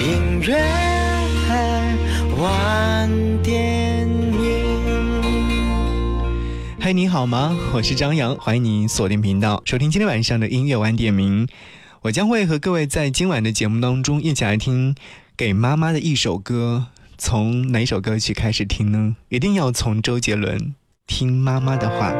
音乐晚点名。嗨，你好吗？我是张扬，欢迎你锁定频道，收听今天晚上的音乐晚点名。我将会和各位在今晚的节目当中一起来听给妈妈的一首歌。从哪首歌曲开始听呢？一定要从周杰伦《听妈妈的话》。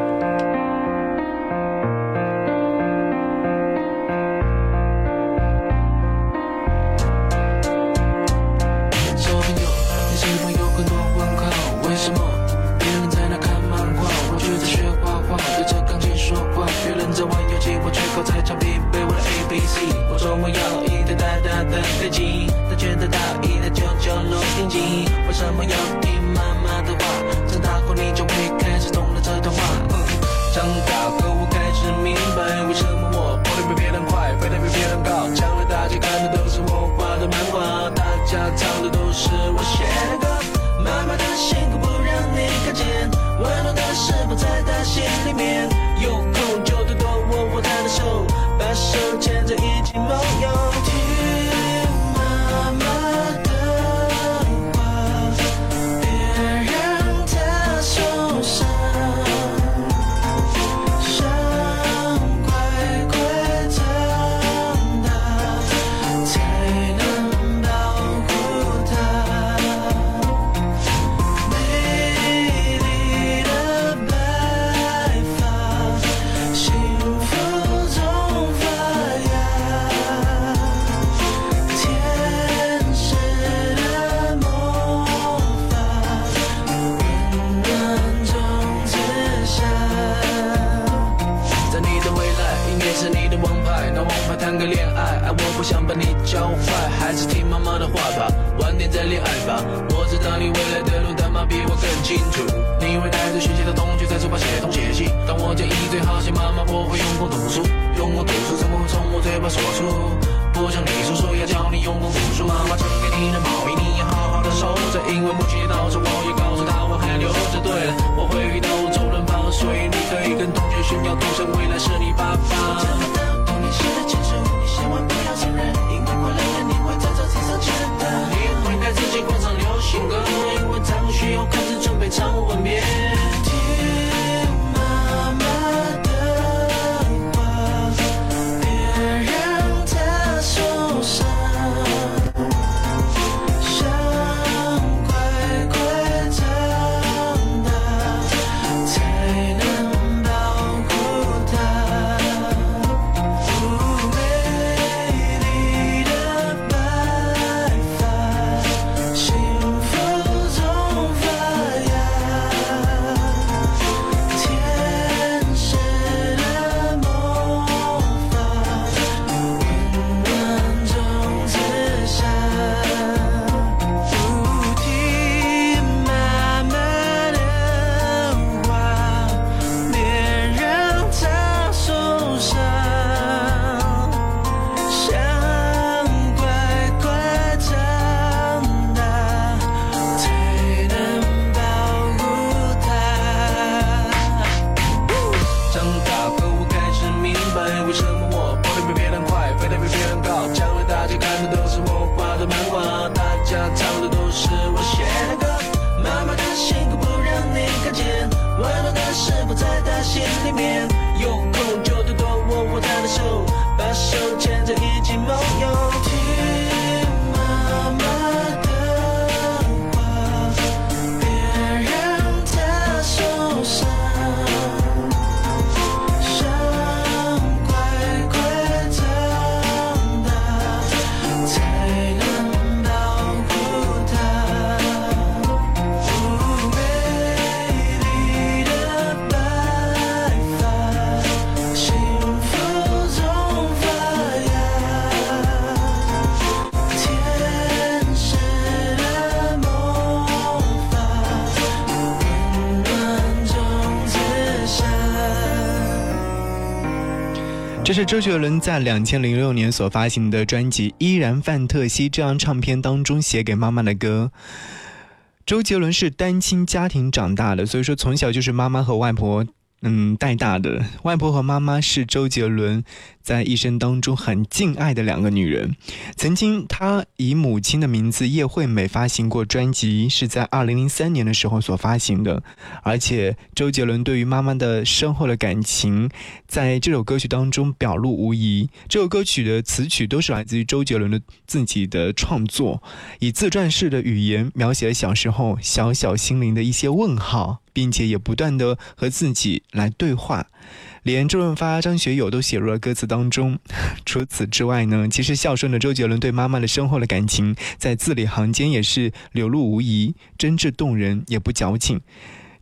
周杰伦在两千零六年所发行的专辑《依然范特西》这张唱片当中写给妈妈的歌。周杰伦是单亲家庭长大的，所以说从小就是妈妈和外婆嗯带大的。外婆和妈妈是周杰伦在一生当中很敬爱的两个女人。曾经他以母亲的名字叶惠美发行过专辑，是在二零零三年的时候所发行的。而且周杰伦对于妈妈的深厚的感情，在这首歌曲当中表露无遗。这首歌曲的词曲都是来自于周杰伦的自己的创作，以自传式的语言描写了小时候小小心灵的一些问号。并且也不断的和自己来对话，连周润发、张学友都写入了歌词当中。除此之外呢，其实孝顺的周杰伦对妈妈的深厚的感情，在字里行间也是流露无遗，真挚动人，也不矫情。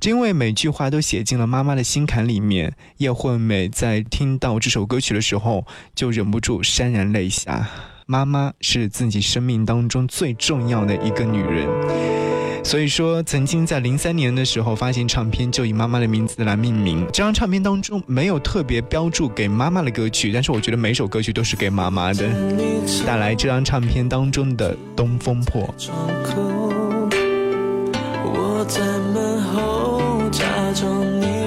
因为每句话都写进了妈妈的心坎里面，叶惠美在听到这首歌曲的时候，就忍不住潸然泪下。妈妈是自己生命当中最重要的一个女人。所以说，曾经在零三年的时候发行唱片，就以妈妈的名字来命名。这张唱片当中没有特别标注给妈妈的歌曲，但是我觉得每首歌曲都是给妈妈的。带来这张唱片当中的《东风破》。我在门后假装你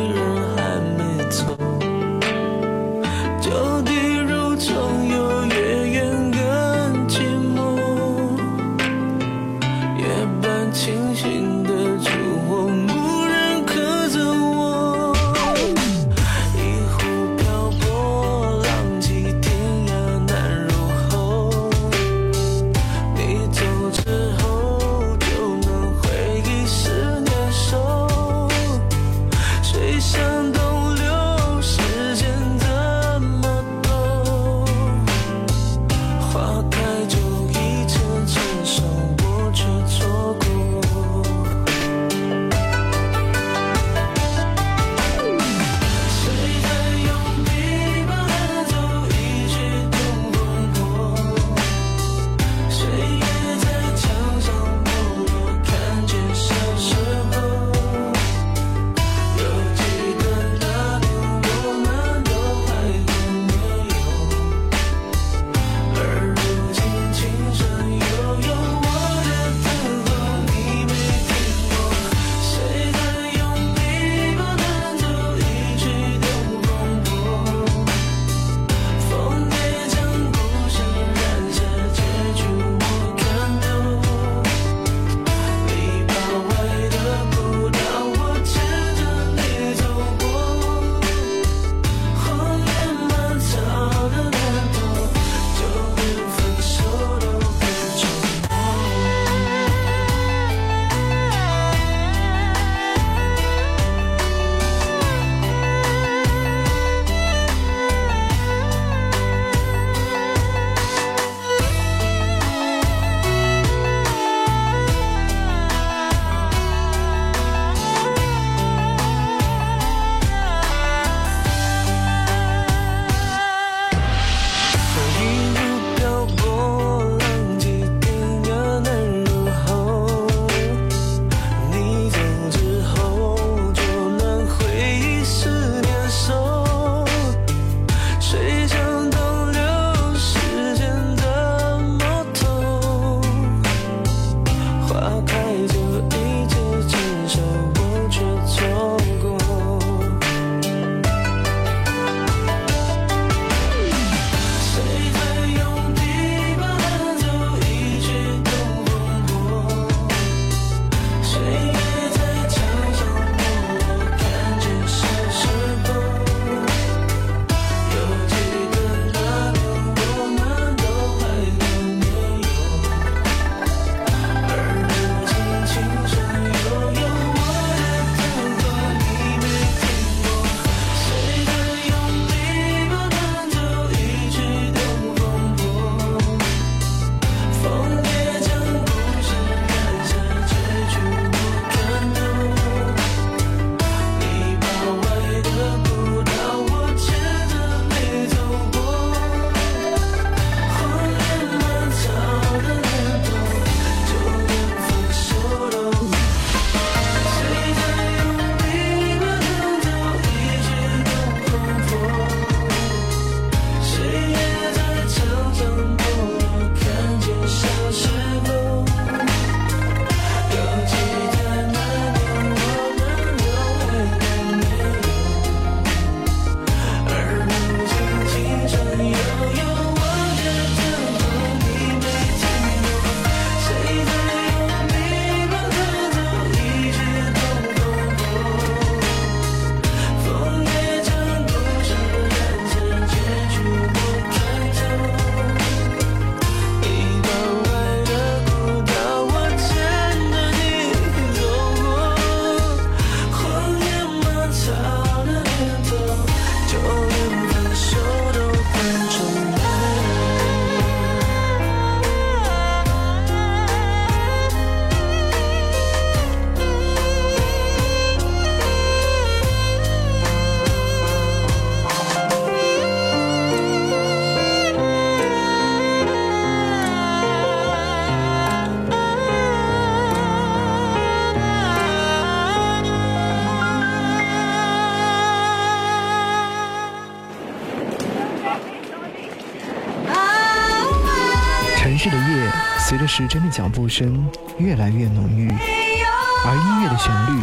夜随着时针的脚步声越来越浓郁，而音乐的旋律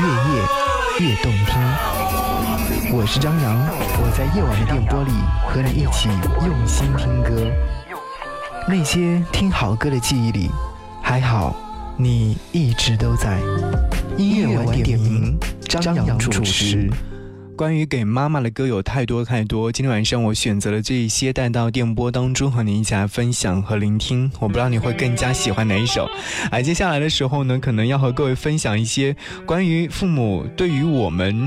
越夜越动听。我是张扬，我在夜晚的电波里和你一起用心听歌。那些听好歌的记忆里，还好你一直都在。音乐晚点名，张扬主持。关于给妈妈的歌有太多太多，今天晚上我选择了这一些带到电波当中和你一起来分享和聆听。我不知道你会更加喜欢哪一首。而接下来的时候呢，可能要和各位分享一些关于父母对于我们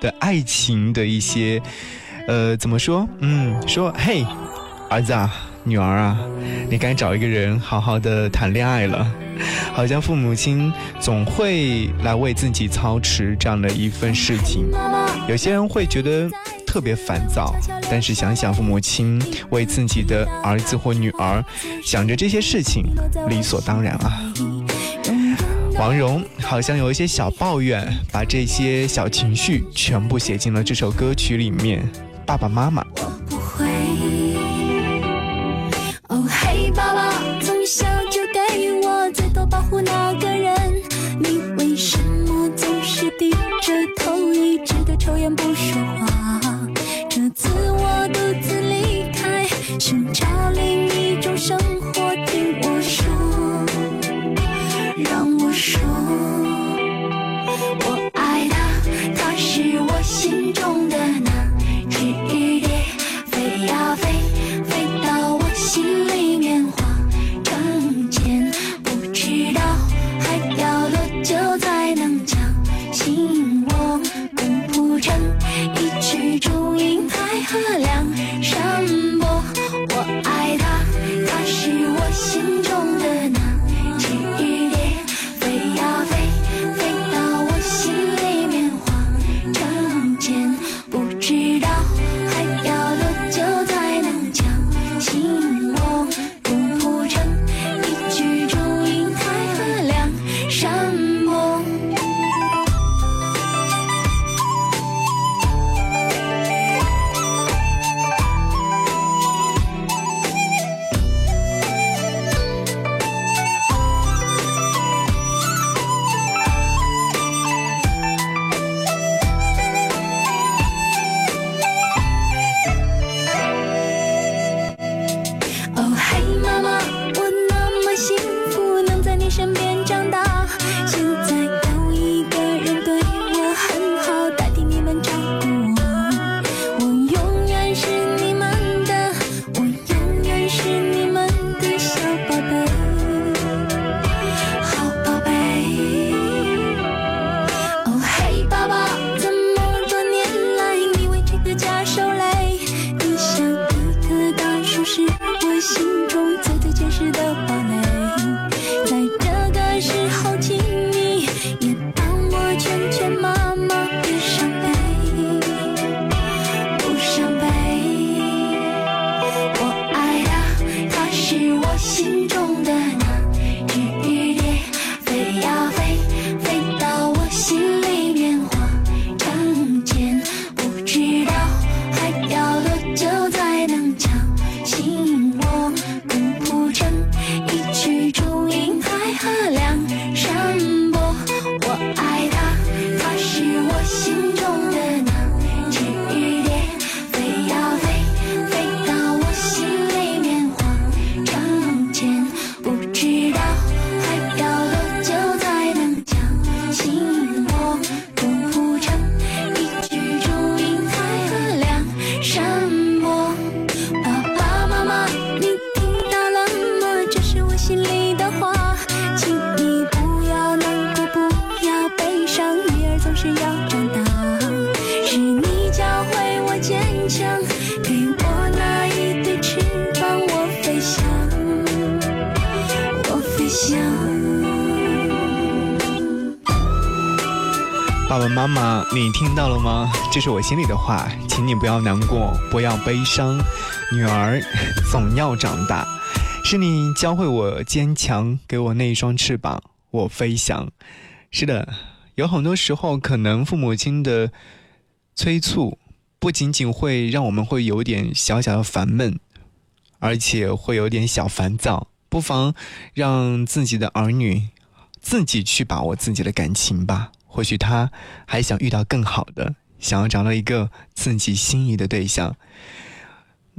的爱情的一些，呃，怎么说？嗯，说嘿，儿子啊，女儿啊，你该找一个人好好的谈恋爱了。好像父母亲总会来为自己操持这样的一份事情，有些人会觉得特别烦躁，但是想想父母亲为自己的儿子或女儿想着这些事情，理所当然啊。王蓉好像有一些小抱怨，把这些小情绪全部写进了这首歌曲里面。爸爸妈妈。不说话？这次我独自离开，寻找另一种生活，听我说，让我说，这是我心里的话，请你不要难过，不要悲伤，女儿总要长大。是你教会我坚强，给我那一双翅膀，我飞翔。是的，有很多时候，可能父母亲的催促，不仅仅会让我们会有点小小的烦闷，而且会有点小烦躁。不妨让自己的儿女自己去把握自己的感情吧。或许他还想遇到更好的，想要找到一个自己心仪的对象。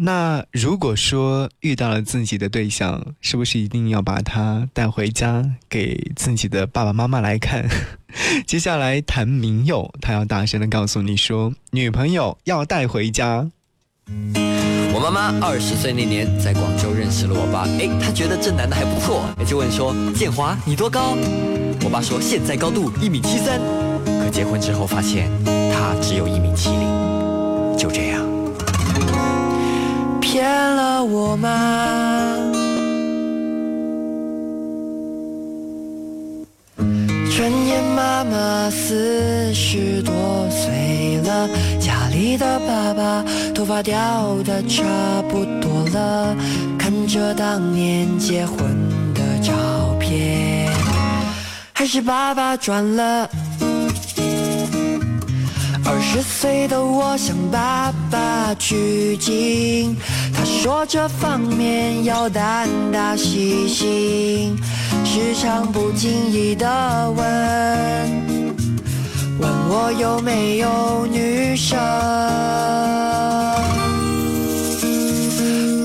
那如果说遇到了自己的对象，是不是一定要把他带回家给自己的爸爸妈妈来看？接下来谭明佑，他要大声的告诉你说，女朋友要带回家。我妈妈二十岁那年在广州认识了我爸，哎，她觉得这男的还不错，就问说：“建华，你多高？”我爸说：“现在高度一米七三。”可结婚之后发现他只有一米七零，就这样骗了我吗？转眼妈妈四十多岁了，家里的爸爸头发掉的差不多了，看着当年结婚的照片，还是爸爸赚了。二十岁的我向爸爸取经，他说这方面要胆大细心，时常不经意的问，问我有没有女生，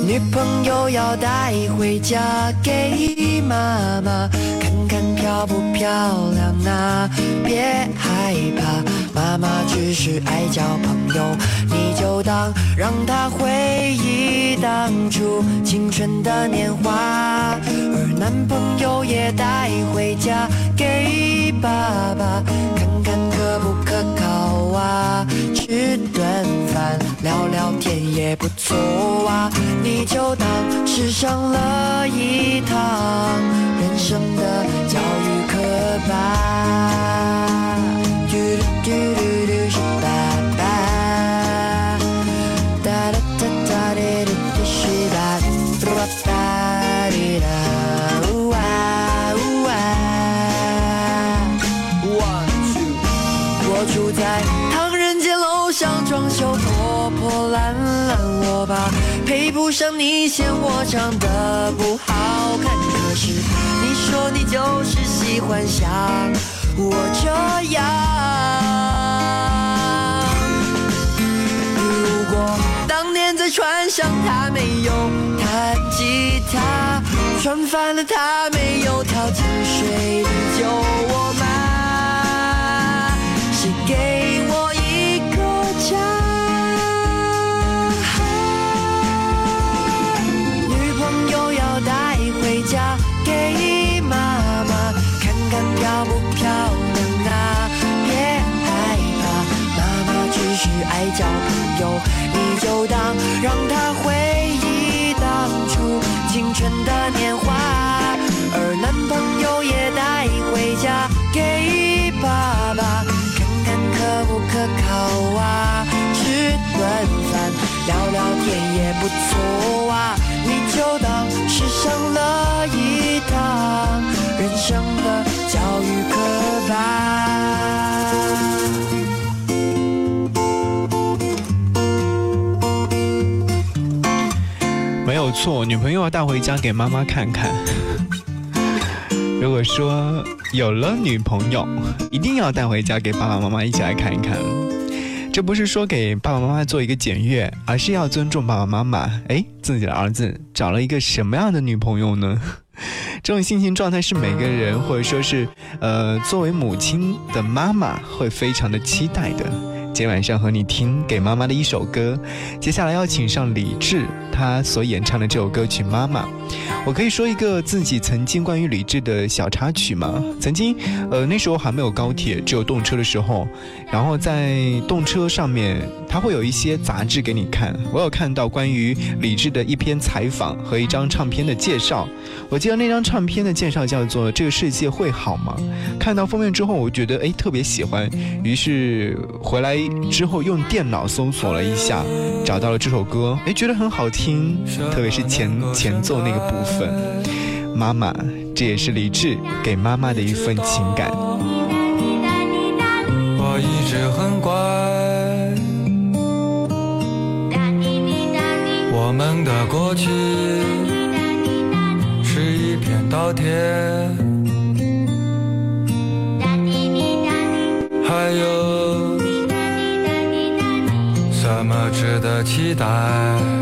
女朋友要带回家给妈妈看看漂不漂亮啊，别害怕。妈妈只是爱交朋友，你就当让她回忆当初青春的年华，而男朋友也带回家给爸爸看看可不可靠啊，吃顿饭聊聊天也不错啊，你就当吃上了一堂人生的教育课吧。不上你，嫌我长得不好看。可是你说你就是喜欢像我这样。在船上他没有。弹吉他，船翻了他没有跳进水里救不错啊，你就当是上了一堂人生的教育课吧。没有错，女朋友要带回家给妈妈看看。如果说有了女朋友，一定要带回家给爸爸妈妈一起来看一看。这不是说给爸爸妈妈做一个检阅，而是要尊重爸爸妈妈。哎，自己的儿子找了一个什么样的女朋友呢？这种心情状态是每个人，或者说是呃，作为母亲的妈妈会非常的期待的。今天晚上和你听给妈妈的一首歌，接下来要请上李志，他所演唱的这首歌曲《妈妈》。我可以说一个自己曾经关于李志的小插曲吗？曾经，呃，那时候还没有高铁，只有动车的时候，然后在动车上面，它会有一些杂志给你看。我有看到关于李志的一篇采访和一张唱片的介绍。我记得那张唱片的介绍叫做《这个世界会好吗》。看到封面之后，我觉得哎特别喜欢，于是回来之后用电脑搜索了一下，找到了这首歌，哎觉得很好听，特别是前前奏那个部分。妈妈，这也是李志给妈妈的一份情感。我一直很乖，我们的过去是是一片稻田，还有值得期待？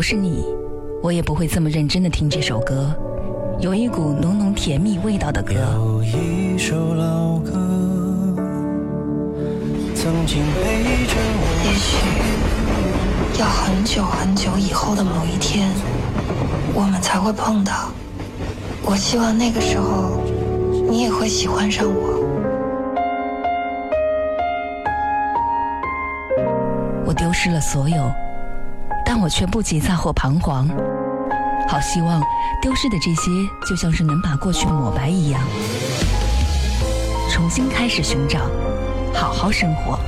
不是你，我也不会这么认真的听这首歌，有一股浓浓甜蜜味道的歌。有一首老歌，曾经陪着我。也许要很久很久以后的某一天，我们才会碰到。我希望那个时候，你也会喜欢上我。我丢失了所有，但我却不急躁或彷徨。好希望丢失的这些，就像是能把过去抹白一样，重新开始寻找，好好生活。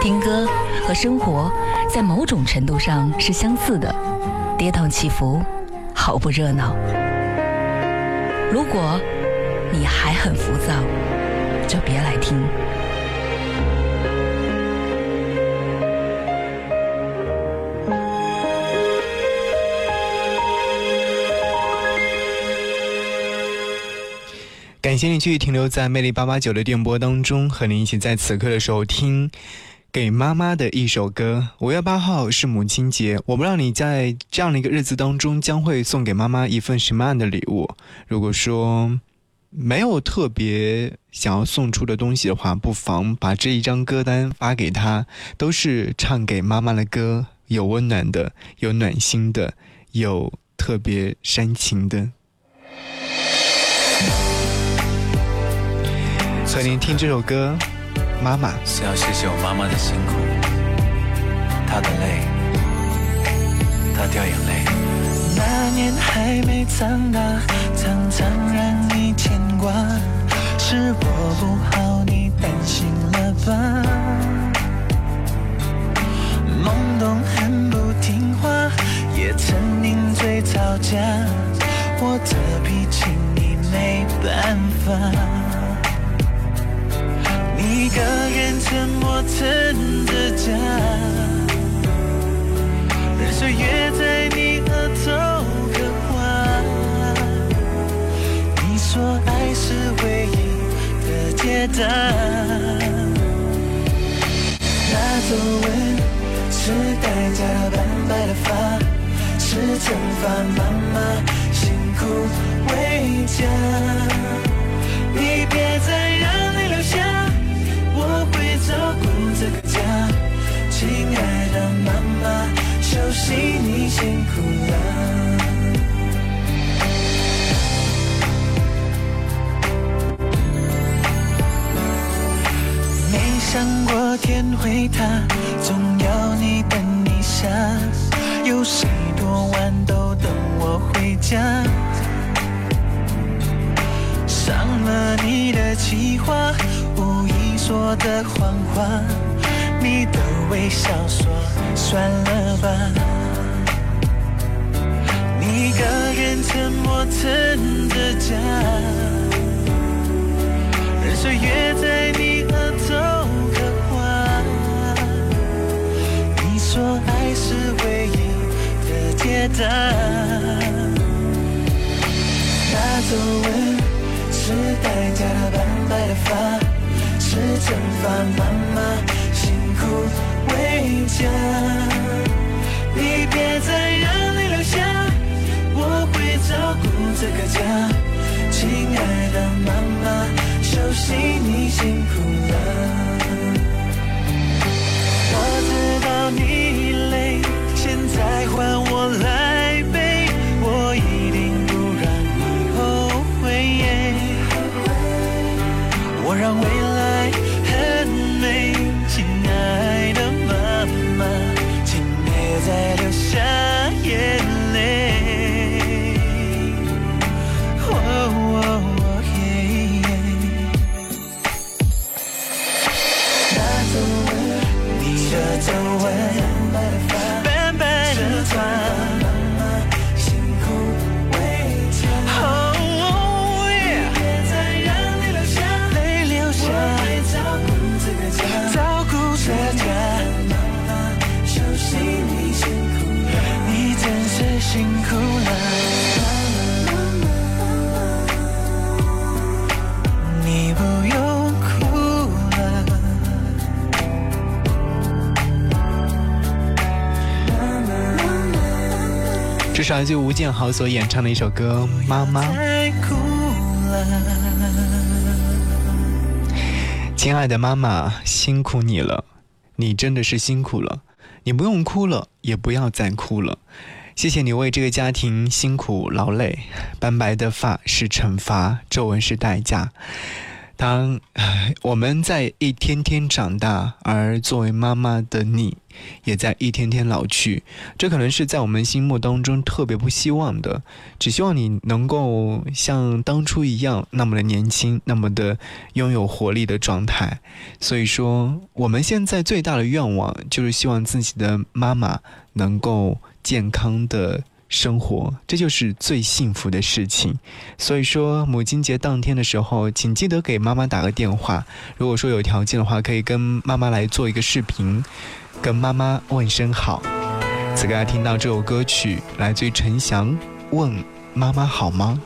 听歌和生活在某种程度上是相似的，跌宕起伏，好不热闹。如果你还很浮躁，就别来听。谢你继续停留在魅力八八九的电波当中，和你一起在此刻的时候听给妈妈的一首歌。五月八号是母亲节，我不知道你在这样的一个日子当中将会送给妈妈一份什么样的礼物。如果说没有特别想要送出的东西的话，不妨把这一张歌单发给她，都是唱给妈妈的歌，有温暖的，有暖心的，有特别煽情的。和您听这首歌，《妈妈》。是要谢谢我妈妈的辛苦，她的泪，她掉眼泪。那年还没长大，常常让你牵挂。是我不好，你担心了吧？懵懂很不听话，也曾顶嘴吵架。我的脾气你没办法。一个人沉默撑着家，任岁月在你额头刻画。你说爱是唯一的解答。那皱纹是代价斑白的发，是惩罚妈妈辛苦为家。你别再让，照顾这个家。亲爱的妈妈，休息你辛苦了。没想过天会塌，总要你等一下。有谁多晚都等我回家？伤了你的计划，说的谎话，你的微笑说算了吧。你一个人沉默撑着家。任岁月在你额头刻画。你说爱是唯一的解答。那皱纹是代价斑白的发，是惩罚妈妈辛苦为家。你别再让泪流下，我会照顾这个家。亲爱的妈妈，休息你辛苦了。我知道你累，现在换我来背来自吴建豪所演唱的一首歌《妈妈》。亲爱的妈妈，辛苦你了，你真的是辛苦了。你不用哭了，也不要再哭了。谢谢你为这个家庭辛苦劳累。斑白的发是惩罚，皱纹是代价。当我们在一天天长大，而作为妈妈的你，也在一天天老去，这可能是在我们心目当中特别不希望的。只希望你能够像当初一样，那么的年轻，那么的拥有活力的状态。所以说，我们现在最大的愿望就是希望自己的妈妈能够健康的生活，这就是最幸福的事情。所以说，母亲节当天的时候，请记得给妈妈打个电话。如果说有条件的话，可以跟妈妈来做一个视频，跟妈妈问声好。此刻听到这首歌曲，来自于陈翔，《问妈妈好吗》。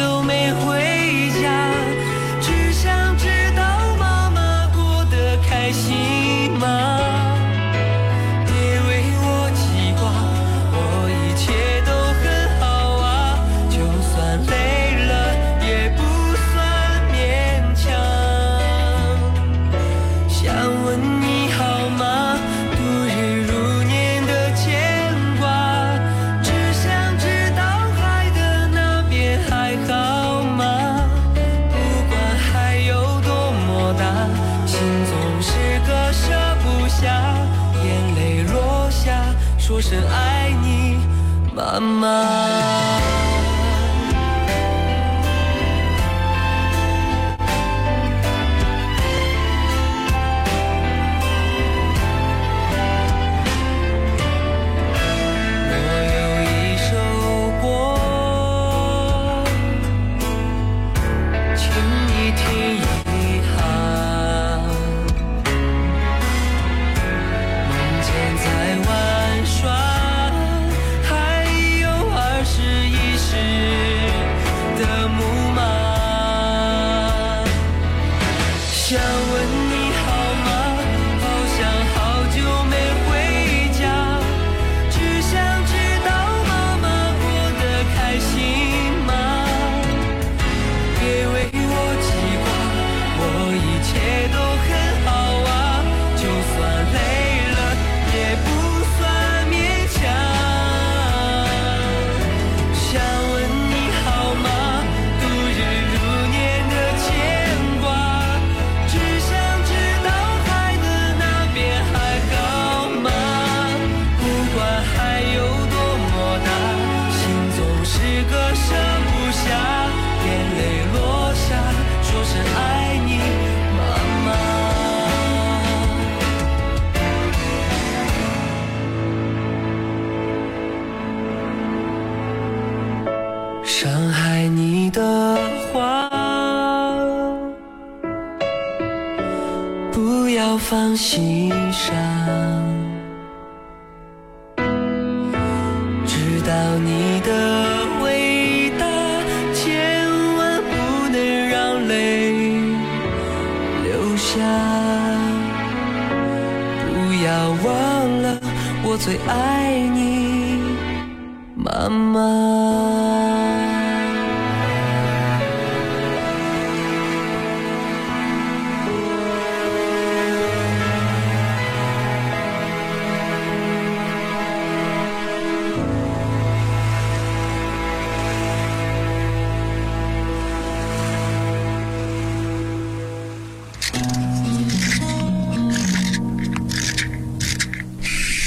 又没回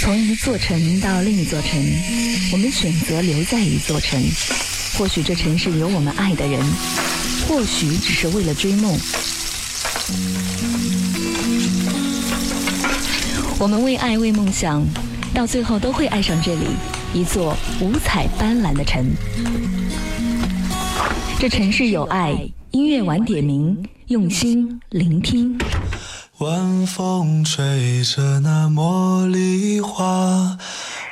从一座城到另一座城，我们选择留在一座城。或许这城市有我们爱的人，或许只是为了追梦。我们为爱为梦想，到最后都会爱上这里，一座五彩斑斓的城。这城市有爱，音乐晚点名，用心聆听。晚风吹着那茉莉花，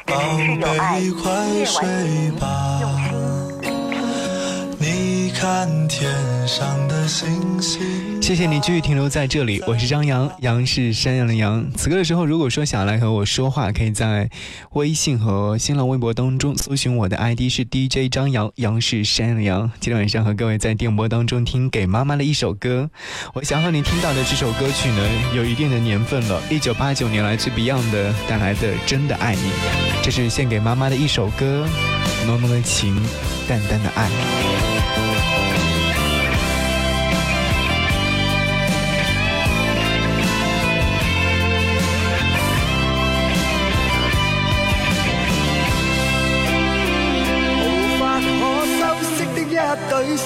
宝贝快睡吧。你看天上的星星。谢谢你继续停留在这里，我是张扬，杨是山羊的羊。此刻的时候，如果说想来和我说话，可以在微信和新浪微博当中搜寻我的 ID 是 DJ 张扬，杨是山羊的羊。今天晚上和各位在电波当中听给妈妈的一首歌，我想和你听到的这首歌曲呢，有一定的年份了，一九八九年来自 Beyond 带来的《真的爱你》，这是献给妈妈的一首歌，浓浓的情，淡淡的爱。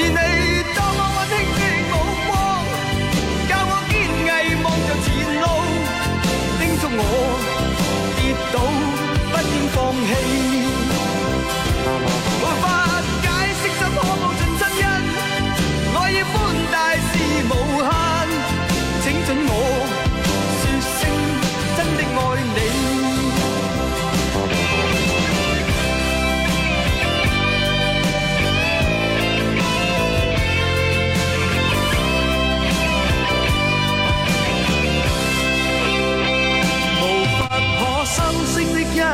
是你当我温馨的目光，教我坚毅望着前路，叮嘱我跌倒不应放弃。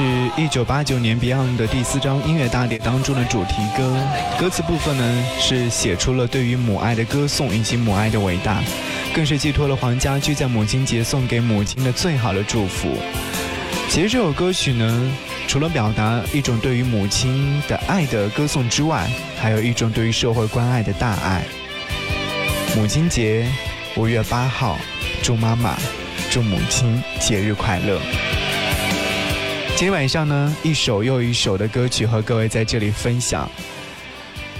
是一九八九年 Beyond 的第四张音乐大碟当中的主题歌，歌词部分呢是写出了对于母爱的歌颂以及母爱的伟大，更是寄托了黄家驹在母亲节送给母亲的最好的祝福。其实这首歌曲呢，除了表达一种对于母亲的爱的歌颂之外，还有一种对于社会关爱的大爱。母亲节，五月八号，祝妈妈，祝母亲节日快乐。今天晚上呢，一首又一首的歌曲和各位在这里分享。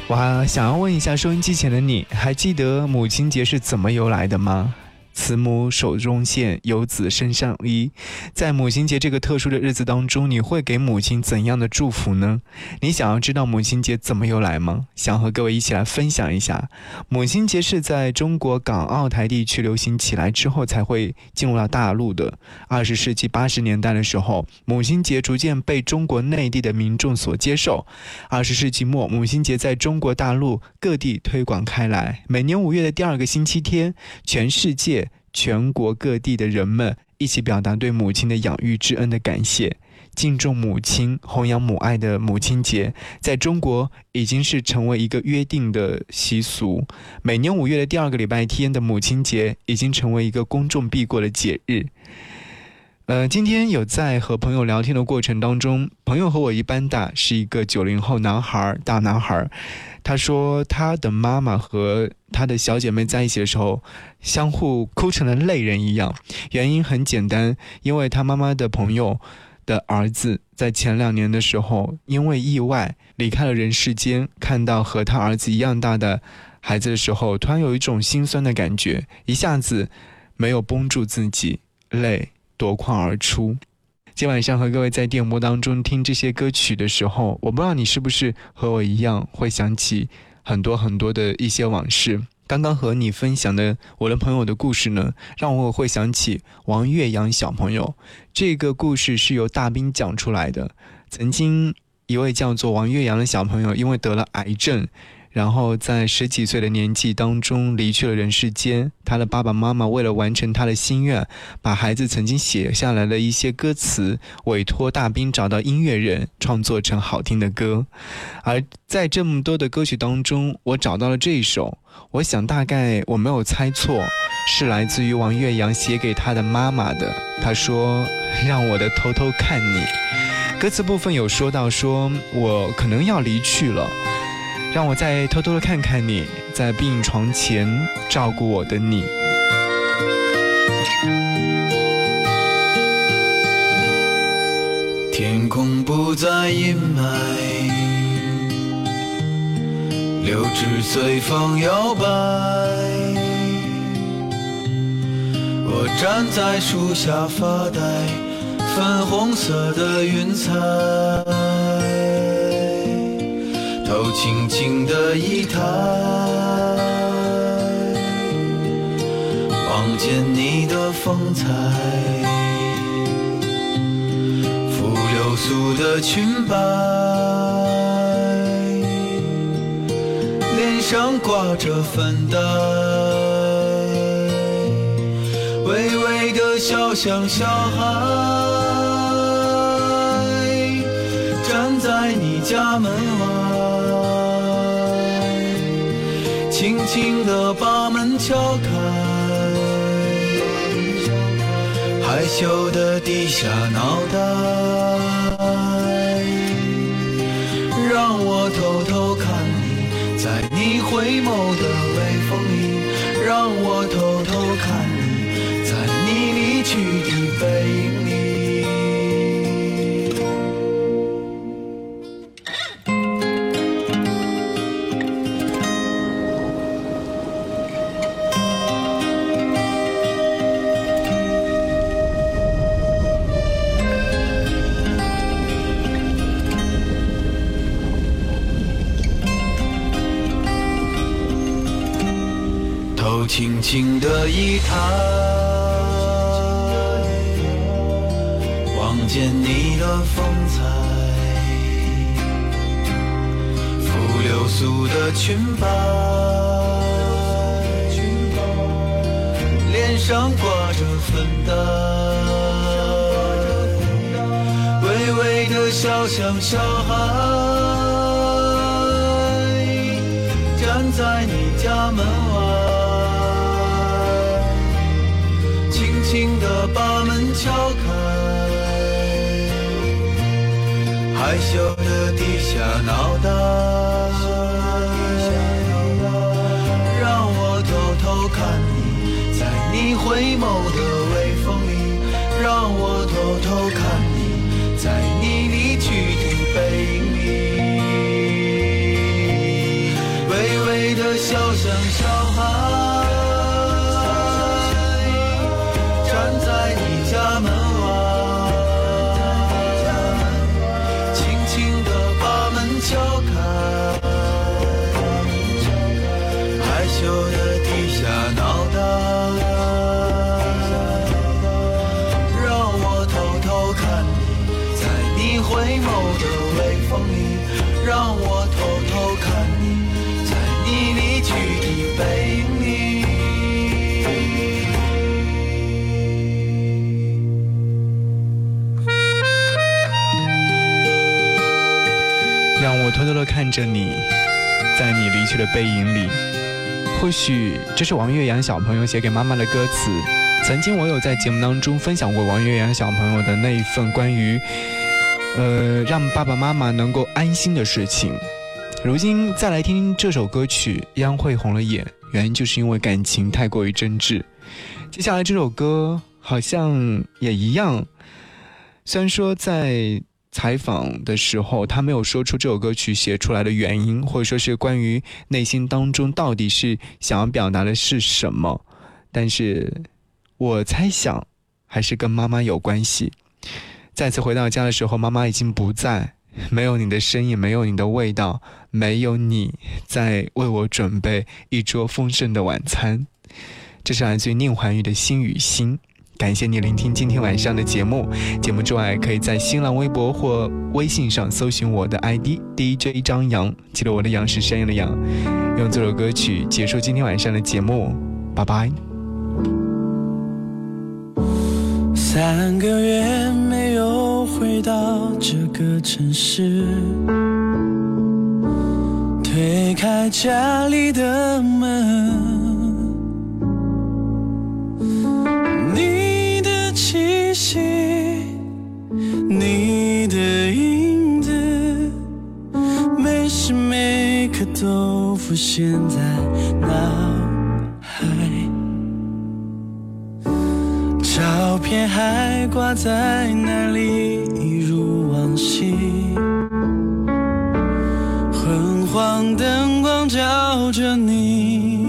我还想要问一下收音机前的你，还记得母亲节是怎么由来的吗？慈母手中线，游子身上衣。在母亲节这个特殊的日子当中，你会给母亲怎样的祝福呢？你想要知道母亲节怎么由来吗？想和各位一起来分享一下。母亲节是在中国港澳台地区流行起来之后，才会进入到大陆的。二十世纪八十年代的时候，母亲节逐渐被中国内地的民众所接受。二十世纪末，母亲节在中国大陆各地推广开来。每年五月的第二个星期天，全世界、全国各地的人们一起表达对母亲的养育之恩的感谢。敬重母亲、弘扬母爱的母亲节，在中国已经是成为一个约定的习俗。每年五月的第二个礼拜天的母亲节，已经成为一个公众必过的节日。呃，今天有在和朋友聊天的过程当中，朋友和我一般大，是一个九零后男孩，大男孩。他说，他的妈妈和他的小姐妹在一起的时候，相互哭成了泪人一样。原因很简单，因为他妈妈的朋友的儿子在前两年的时候，因为意外离开了人世间。看到和他儿子一样大的孩子的时候，突然有一种心酸的感觉，一下子没有绷住自己，泪夺眶而出。今晚上和各位在电波当中听这些歌曲的时候，我不知道你是不是和我一样会想起很多很多的一些往事。刚刚和你分享的我的朋友的故事呢，让我会想起王岳阳小朋友。这个故事是由大兵讲出来的。曾经一位叫做王岳阳的小朋友，因为得了癌症。然后在十几岁的年纪当中离去了人世间。他的爸爸妈妈为了完成他的心愿，把孩子曾经写下来的一些歌词委托大兵找到音乐人创作成好听的歌。而在这么多的歌曲当中，我找到了这一首，我想大概我没有猜错，是来自于王岳阳写给他的妈妈的。他说：“让我的偷偷看你。”歌词部分有说到说，我可能要离去了。让我再偷偷的看看你，在病床前照顾我的你。天空不再阴霾，柳枝随风摇摆。我站在树下发呆，粉红色的云彩，头轻轻的一抬，望见你的风采。拂流苏的裙摆，脸上挂着粉黛，微微的笑像小孩，站在你家门轻轻地把门敲开。害羞的低下脑袋，让我偷偷看你，在你回眸的微风里，让我偷偷看你，在你离去头轻轻的一抬，望见你的风采，拂流苏的裙摆，脸上挂着粉黛，微微的笑像小孩。站在你家门轻轻地把门敲开，害羞地低下脑袋，让我偷偷看你，在你回眸的微风里，让我偷偷看你，在让我偷偷的看着你，在你离去的背影里。或许这是王岳阳小朋友写给妈妈的歌词。曾经我有在节目当中分享过王岳阳小朋友的那一份关于，呃，让爸爸妈妈能够安心的事情。如今再来听这首歌曲，央会红了眼，原因就是因为感情太过于真挚。接下来这首歌好像也一样，虽然说在采访的时候，他没有说出这首歌曲写出来的原因，或者说是关于内心当中到底是想要表达的是什么，但是我猜想还是跟妈妈有关系。再次回到家的时候，妈妈已经不在，没有你的身影，没有你的味道，没有你在为我准备一桌丰盛的晚餐。这是来自于宁桓宇的《心与心》。感谢你聆听今天晚上的节目。节目之外，可以在新浪微博或微信上搜寻我的 ID DJ 张扬，记得我的杨是山羊的羊。用这首歌曲结束今天晚上的节目，拜拜。三个月没有回到这个城市，推开家里的门，你气息你的影子每时每刻都浮现在脑海。照片还挂在那里一如往昔。昏黄灯光照着你。